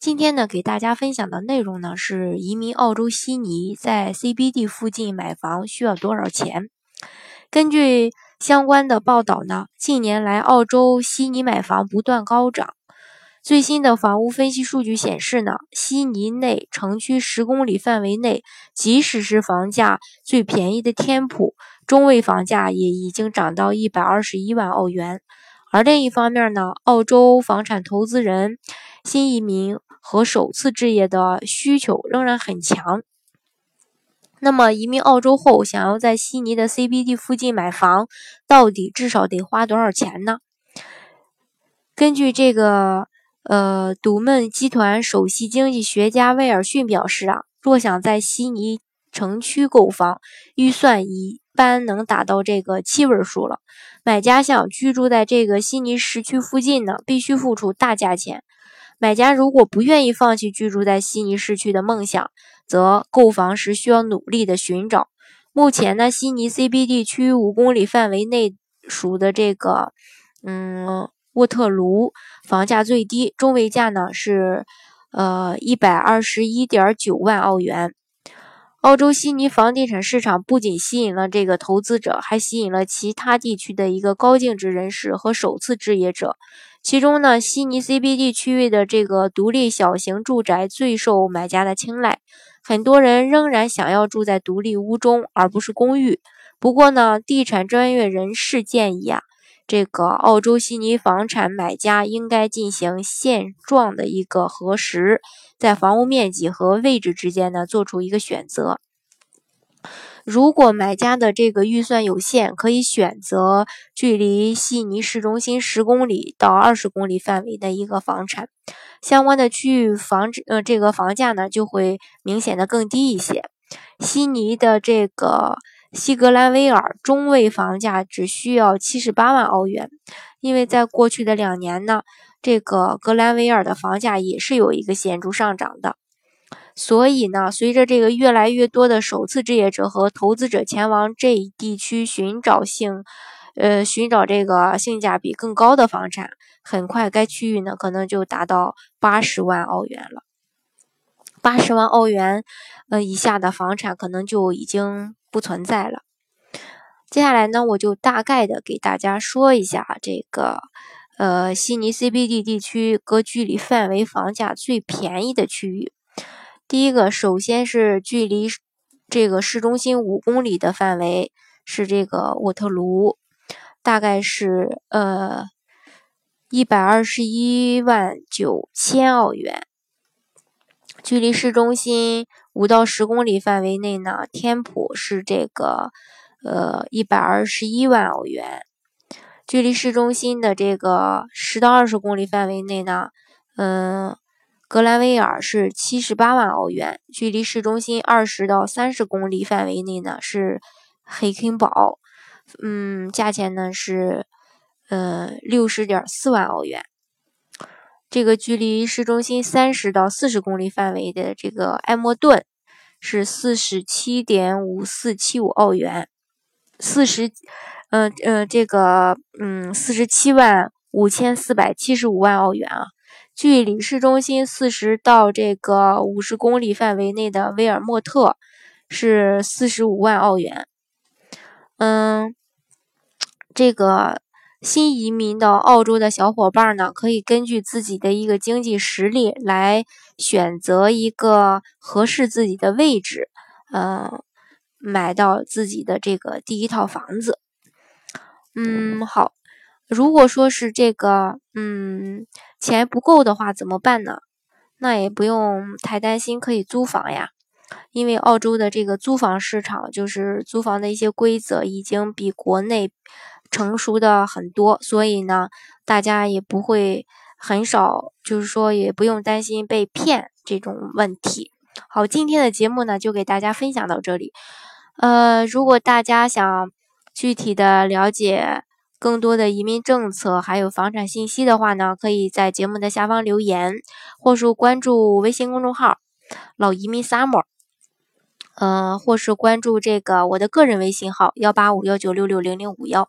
今天呢，给大家分享的内容呢是移民澳洲悉尼，在 CBD 附近买房需要多少钱？根据相关的报道呢，近年来澳洲悉尼买房不断高涨。最新的房屋分析数据显示呢，悉尼内城区十公里范围内，即使是房价最便宜的天普，中位房价也已经涨到一百二十一万澳元。而另一方面呢，澳洲房产投资人、新移民。和首次置业的需求仍然很强。那么，移民澳洲后，想要在悉尼的 CBD 附近买房，到底至少得花多少钱呢？根据这个，呃，独门集团首席经济学家威尔逊表示啊，若想在悉尼城区购房，预算一般能达到这个七位数了。买家想居住在这个悉尼市区附近呢，必须付出大价钱。买家如果不愿意放弃居住在悉尼市区的梦想，则购房时需要努力的寻找。目前呢，悉尼 CBD 区五公里范围内属的这个，嗯，沃特卢房价最低，中位价呢是，呃，一百二十一点九万澳元。澳洲悉尼房地产市场不仅吸引了这个投资者，还吸引了其他地区的一个高净值人士和首次置业者。其中呢，悉尼 CBD 区域的这个独立小型住宅最受买家的青睐，很多人仍然想要住在独立屋中，而不是公寓。不过呢，地产专业人士建议啊，这个澳洲悉尼房产买家应该进行现状的一个核实，在房屋面积和位置之间呢，做出一个选择。如果买家的这个预算有限，可以选择距离悉尼市中心十公里到二十公里范围的一个房产，相关的区域房呃这个房价呢就会明显的更低一些。悉尼的这个西格兰威尔中位房价只需要七十八万澳元，因为在过去的两年呢，这个格兰威尔的房价也是有一个显著上涨的。所以呢，随着这个越来越多的首次置业者和投资者前往这一地区寻找性，呃，寻找这个性价比更高的房产，很快该区域呢可能就达到八十万澳元了。八十万澳元，呃以下的房产可能就已经不存在了。接下来呢，我就大概的给大家说一下这个，呃，悉尼 CBD 地区各距离范围房价最便宜的区域。第一个，首先是距离这个市中心五公里的范围是这个沃特卢，大概是呃一百二十一万九千澳元。距离市中心五到十公里范围内呢，天普是这个呃一百二十一万欧元。距离市中心的这个十到二十公里范围内呢，嗯。格兰威尔是七十八万欧元，距离市中心二十到三十公里范围内呢是黑肯堡，嗯，价钱呢是呃六十点四万澳元。这个距离市中心三十到四十公里范围的这个埃莫顿是四十七点五四七五澳元，四十，嗯嗯，这个嗯四十七万五千四百七十五万澳元啊。距离市中心四十到这个五十公里范围内的威尔莫特是四十五万澳元。嗯，这个新移民到澳洲的小伙伴呢，可以根据自己的一个经济实力来选择一个合适自己的位置，嗯，买到自己的这个第一套房子。嗯，好。如果说是这个，嗯，钱不够的话怎么办呢？那也不用太担心，可以租房呀。因为澳洲的这个租房市场，就是租房的一些规则已经比国内成熟的很多，所以呢，大家也不会很少，就是说也不用担心被骗这种问题。好，今天的节目呢就给大家分享到这里。呃，如果大家想具体的了解更多的移民政策还有房产信息的话呢，可以在节目的下方留言，或是关注微信公众号“老移民 summer”，嗯，或是关注这个我的个人微信号幺八五幺九六六零零五幺，